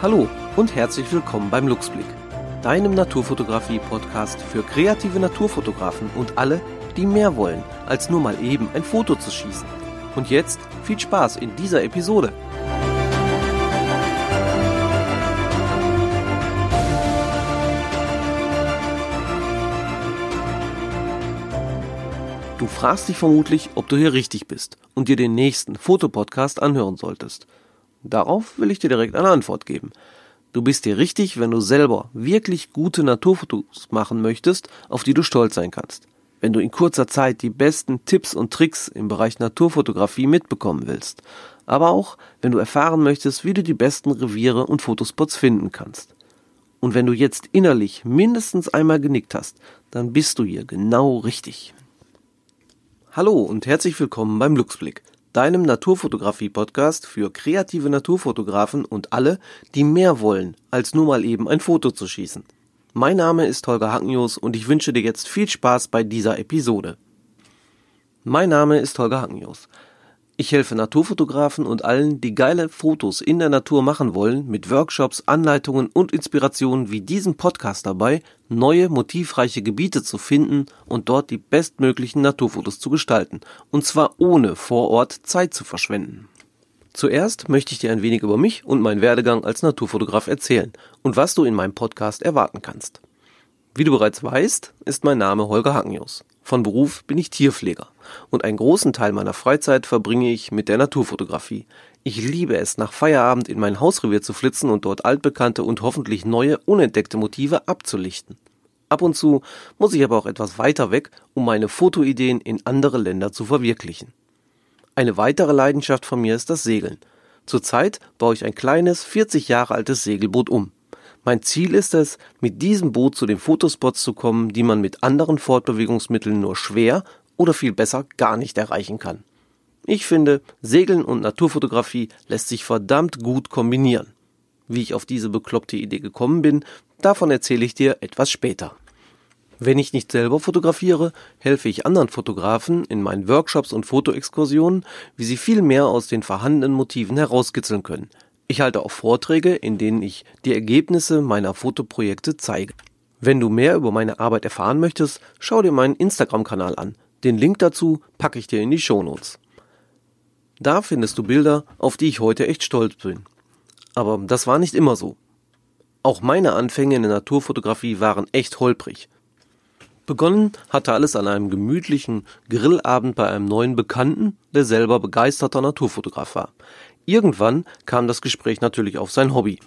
Hallo und herzlich willkommen beim Luxblick, deinem Naturfotografie-Podcast für kreative Naturfotografen und alle, die mehr wollen, als nur mal eben ein Foto zu schießen. Und jetzt viel Spaß in dieser Episode. Du fragst dich vermutlich, ob du hier richtig bist und dir den nächsten Fotopodcast anhören solltest. Darauf will ich dir direkt eine Antwort geben. Du bist dir richtig, wenn du selber wirklich gute Naturfotos machen möchtest, auf die du stolz sein kannst. Wenn du in kurzer Zeit die besten Tipps und Tricks im Bereich Naturfotografie mitbekommen willst. Aber auch, wenn du erfahren möchtest, wie du die besten Reviere und Fotospots finden kannst. Und wenn du jetzt innerlich mindestens einmal genickt hast, dann bist du hier genau richtig. Hallo und herzlich willkommen beim Luxblick deinem Naturfotografie-Podcast für kreative Naturfotografen und alle, die mehr wollen, als nur mal eben ein Foto zu schießen. Mein Name ist Holger Hackenjos und ich wünsche dir jetzt viel Spaß bei dieser Episode. Mein Name ist Holger Hackenjos. Ich helfe Naturfotografen und allen, die geile Fotos in der Natur machen wollen, mit Workshops, Anleitungen und Inspirationen wie diesem Podcast dabei, neue motivreiche Gebiete zu finden und dort die bestmöglichen Naturfotos zu gestalten. Und zwar ohne vor Ort Zeit zu verschwenden. Zuerst möchte ich dir ein wenig über mich und meinen Werdegang als Naturfotograf erzählen und was du in meinem Podcast erwarten kannst. Wie du bereits weißt, ist mein Name Holger Hackenjos. Von Beruf bin ich Tierpfleger und einen großen Teil meiner Freizeit verbringe ich mit der Naturfotografie. Ich liebe es, nach Feierabend in mein Hausrevier zu flitzen und dort altbekannte und hoffentlich neue, unentdeckte Motive abzulichten. Ab und zu muss ich aber auch etwas weiter weg, um meine Fotoideen in andere Länder zu verwirklichen. Eine weitere Leidenschaft von mir ist das Segeln. Zurzeit baue ich ein kleines, 40 Jahre altes Segelboot um. Mein Ziel ist es, mit diesem Boot zu den Fotospots zu kommen, die man mit anderen Fortbewegungsmitteln nur schwer oder viel besser gar nicht erreichen kann. Ich finde, Segeln und Naturfotografie lässt sich verdammt gut kombinieren. Wie ich auf diese bekloppte Idee gekommen bin, davon erzähle ich dir etwas später. Wenn ich nicht selber fotografiere, helfe ich anderen Fotografen in meinen Workshops und Fotoexkursionen, wie sie viel mehr aus den vorhandenen Motiven herauskitzeln können, ich halte auch Vorträge, in denen ich die Ergebnisse meiner Fotoprojekte zeige. Wenn du mehr über meine Arbeit erfahren möchtest, schau dir meinen Instagram-Kanal an. Den Link dazu packe ich dir in die Shownotes. Da findest du Bilder, auf die ich heute echt stolz bin. Aber das war nicht immer so. Auch meine Anfänge in der Naturfotografie waren echt holprig. Begonnen hatte alles an einem gemütlichen Grillabend bei einem neuen Bekannten, der selber begeisterter Naturfotograf war. Irgendwann kam das Gespräch natürlich auf sein Hobby.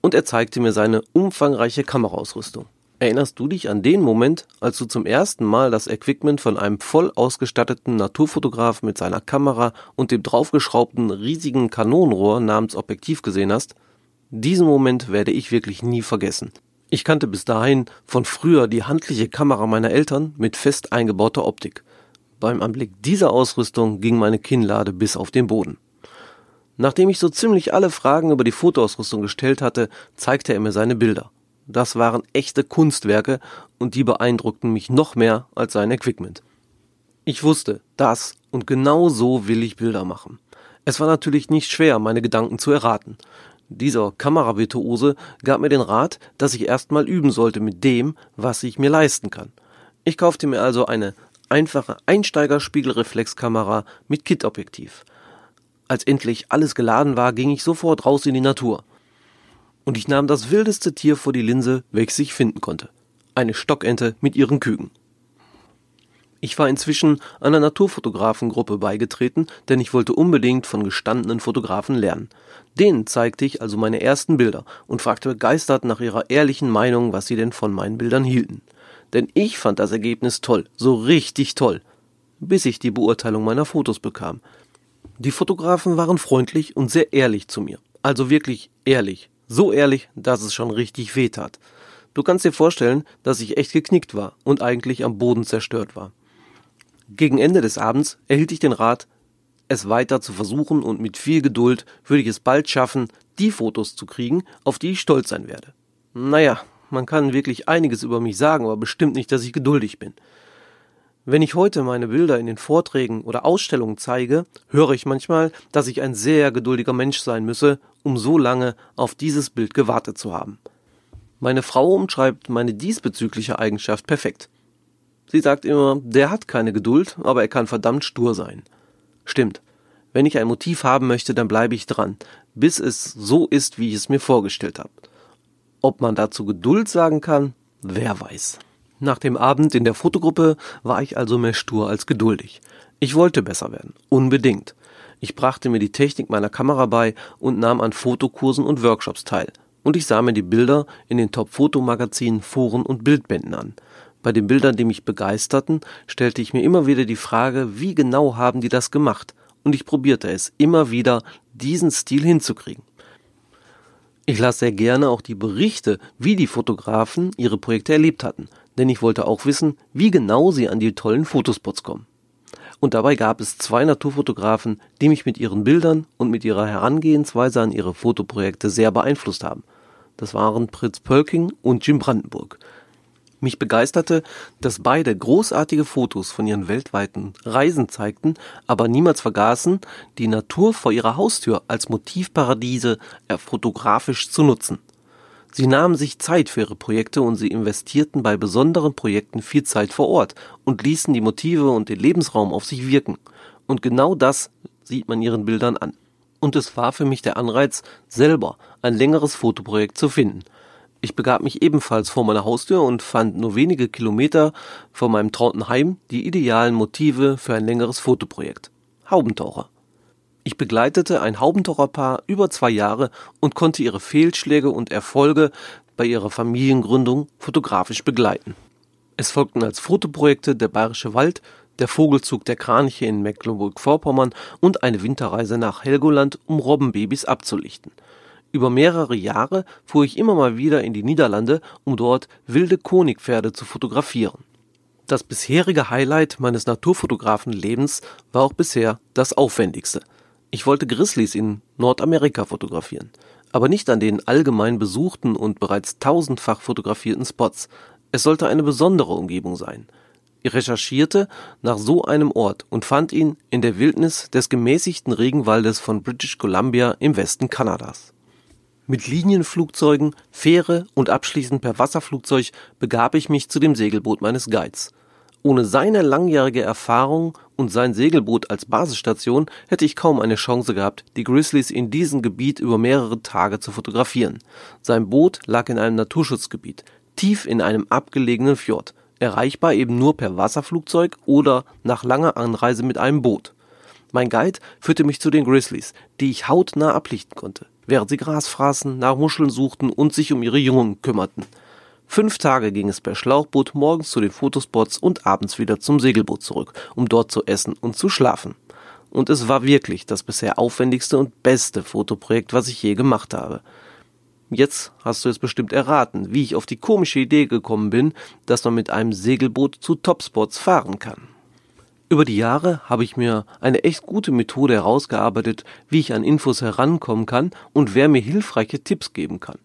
Und er zeigte mir seine umfangreiche Kameraausrüstung. Erinnerst du dich an den Moment, als du zum ersten Mal das Equipment von einem voll ausgestatteten Naturfotograf mit seiner Kamera und dem draufgeschraubten riesigen Kanonenrohr namens Objektiv gesehen hast? Diesen Moment werde ich wirklich nie vergessen. Ich kannte bis dahin von früher die handliche Kamera meiner Eltern mit fest eingebauter Optik. Beim Anblick dieser Ausrüstung ging meine Kinnlade bis auf den Boden. Nachdem ich so ziemlich alle Fragen über die Fotoausrüstung gestellt hatte, zeigte er mir seine Bilder. Das waren echte Kunstwerke und die beeindruckten mich noch mehr als sein Equipment. Ich wusste, das und genau so will ich Bilder machen. Es war natürlich nicht schwer, meine Gedanken zu erraten. Dieser Kameravirtuose gab mir den Rat, dass ich erstmal üben sollte mit dem, was ich mir leisten kann. Ich kaufte mir also eine einfache Einsteigerspiegelreflexkamera mit Kit-Objektiv. Als endlich alles geladen war, ging ich sofort raus in die Natur. Und ich nahm das wildeste Tier vor die Linse, welches ich finden konnte. Eine Stockente mit ihren Küken. Ich war inzwischen einer Naturfotografengruppe beigetreten, denn ich wollte unbedingt von gestandenen Fotografen lernen. Denen zeigte ich also meine ersten Bilder und fragte begeistert nach ihrer ehrlichen Meinung, was sie denn von meinen Bildern hielten. Denn ich fand das Ergebnis toll, so richtig toll, bis ich die Beurteilung meiner Fotos bekam. Die Fotografen waren freundlich und sehr ehrlich zu mir. Also wirklich ehrlich. So ehrlich, dass es schon richtig weh tat. Du kannst dir vorstellen, dass ich echt geknickt war und eigentlich am Boden zerstört war. Gegen Ende des Abends erhielt ich den Rat, es weiter zu versuchen und mit viel Geduld würde ich es bald schaffen, die Fotos zu kriegen, auf die ich stolz sein werde. Naja, man kann wirklich einiges über mich sagen, aber bestimmt nicht, dass ich geduldig bin. Wenn ich heute meine Bilder in den Vorträgen oder Ausstellungen zeige, höre ich manchmal, dass ich ein sehr geduldiger Mensch sein müsse, um so lange auf dieses Bild gewartet zu haben. Meine Frau umschreibt meine diesbezügliche Eigenschaft perfekt. Sie sagt immer, der hat keine Geduld, aber er kann verdammt stur sein. Stimmt. Wenn ich ein Motiv haben möchte, dann bleibe ich dran, bis es so ist, wie ich es mir vorgestellt habe. Ob man dazu Geduld sagen kann, wer weiß. Nach dem Abend in der Fotogruppe war ich also mehr stur als geduldig. Ich wollte besser werden, unbedingt. Ich brachte mir die Technik meiner Kamera bei und nahm an Fotokursen und Workshops teil. Und ich sah mir die Bilder in den Top-Fotomagazinen, Foren und Bildbänden an. Bei den Bildern, die mich begeisterten, stellte ich mir immer wieder die Frage, wie genau haben die das gemacht? Und ich probierte es immer wieder, diesen Stil hinzukriegen. Ich las sehr gerne auch die Berichte, wie die Fotografen ihre Projekte erlebt hatten denn ich wollte auch wissen, wie genau sie an die tollen Fotospots kommen. Und dabei gab es zwei Naturfotografen, die mich mit ihren Bildern und mit ihrer Herangehensweise an ihre Fotoprojekte sehr beeinflusst haben. Das waren Fritz Pölking und Jim Brandenburg. Mich begeisterte, dass beide großartige Fotos von ihren weltweiten Reisen zeigten, aber niemals vergaßen, die Natur vor ihrer Haustür als Motivparadiese fotografisch zu nutzen. Sie nahmen sich Zeit für ihre Projekte und sie investierten bei besonderen Projekten viel Zeit vor Ort und ließen die Motive und den Lebensraum auf sich wirken. Und genau das sieht man ihren Bildern an. Und es war für mich der Anreiz, selber ein längeres Fotoprojekt zu finden. Ich begab mich ebenfalls vor meiner Haustür und fand nur wenige Kilometer von meinem trauten Heim die idealen Motive für ein längeres Fotoprojekt. Haubentaucher. Ich begleitete ein Haubentaucherpaar über zwei Jahre und konnte ihre Fehlschläge und Erfolge bei ihrer Familiengründung fotografisch begleiten. Es folgten als Fotoprojekte der Bayerische Wald, der Vogelzug der Kraniche in Mecklenburg-Vorpommern und eine Winterreise nach Helgoland, um Robbenbabys abzulichten. Über mehrere Jahre fuhr ich immer mal wieder in die Niederlande, um dort wilde Konigpferde zu fotografieren. Das bisherige Highlight meines Naturfotografenlebens war auch bisher das aufwendigste – ich wollte Grizzlies in Nordamerika fotografieren, aber nicht an den allgemein besuchten und bereits tausendfach fotografierten Spots. Es sollte eine besondere Umgebung sein. Ich recherchierte nach so einem Ort und fand ihn in der Wildnis des gemäßigten Regenwaldes von British Columbia im Westen Kanadas. Mit Linienflugzeugen, Fähre und abschließend per Wasserflugzeug begab ich mich zu dem Segelboot meines Guides. Ohne seine langjährige Erfahrung und sein Segelboot als Basisstation hätte ich kaum eine Chance gehabt, die Grizzlies in diesem Gebiet über mehrere Tage zu fotografieren. Sein Boot lag in einem Naturschutzgebiet, tief in einem abgelegenen Fjord, erreichbar eben nur per Wasserflugzeug oder nach langer Anreise mit einem Boot. Mein Guide führte mich zu den Grizzlies, die ich hautnah ablichten konnte, während sie Gras fraßen, nach Muscheln suchten und sich um ihre Jungen kümmerten. Fünf Tage ging es per Schlauchboot morgens zu den Fotospots und abends wieder zum Segelboot zurück, um dort zu essen und zu schlafen. Und es war wirklich das bisher aufwendigste und beste Fotoprojekt, was ich je gemacht habe. Jetzt hast du es bestimmt erraten, wie ich auf die komische Idee gekommen bin, dass man mit einem Segelboot zu Topspots fahren kann. Über die Jahre habe ich mir eine echt gute Methode herausgearbeitet, wie ich an Infos herankommen kann und wer mir hilfreiche Tipps geben kann.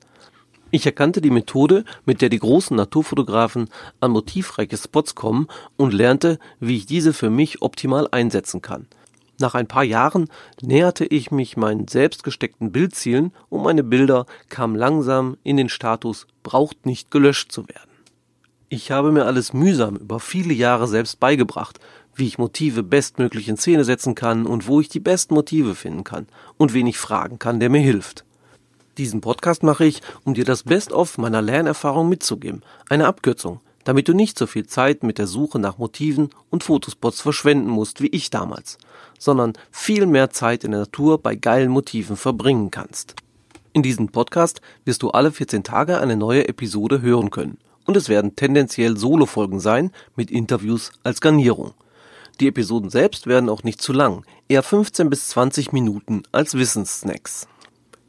Ich erkannte die Methode, mit der die großen Naturfotografen an motivreiche Spots kommen und lernte, wie ich diese für mich optimal einsetzen kann. Nach ein paar Jahren näherte ich mich meinen selbst gesteckten Bildzielen und meine Bilder kamen langsam in den Status braucht nicht gelöscht zu werden. Ich habe mir alles mühsam über viele Jahre selbst beigebracht, wie ich Motive bestmöglich in Szene setzen kann und wo ich die besten Motive finden kann und wen ich fragen kann, der mir hilft. Diesen Podcast mache ich, um dir das Best-of meiner Lernerfahrung mitzugeben. Eine Abkürzung, damit du nicht so viel Zeit mit der Suche nach Motiven und Fotospots verschwenden musst wie ich damals, sondern viel mehr Zeit in der Natur bei geilen Motiven verbringen kannst. In diesem Podcast wirst du alle 14 Tage eine neue Episode hören können. Und es werden tendenziell Solo-Folgen sein, mit Interviews als Garnierung. Die Episoden selbst werden auch nicht zu lang, eher 15 bis 20 Minuten als Wissenssnacks.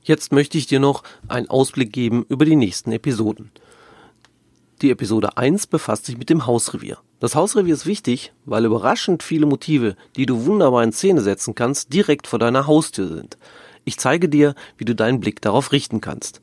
Jetzt möchte ich dir noch einen Ausblick geben über die nächsten Episoden. Die Episode 1 befasst sich mit dem Hausrevier. Das Hausrevier ist wichtig, weil überraschend viele Motive, die du wunderbar in Szene setzen kannst, direkt vor deiner Haustür sind. Ich zeige dir, wie du deinen Blick darauf richten kannst.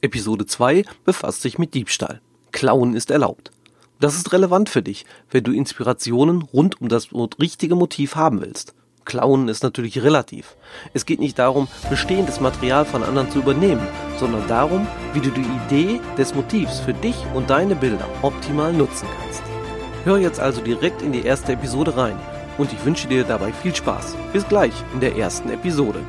Episode 2 befasst sich mit Diebstahl. Klauen ist erlaubt. Das ist relevant für dich, wenn du Inspirationen rund um das richtige Motiv haben willst. Klauen ist natürlich relativ. Es geht nicht darum, bestehendes Material von anderen zu übernehmen, sondern darum, wie du die Idee des Motivs für dich und deine Bilder optimal nutzen kannst. Hör jetzt also direkt in die erste Episode rein und ich wünsche dir dabei viel Spaß. Bis gleich in der ersten Episode.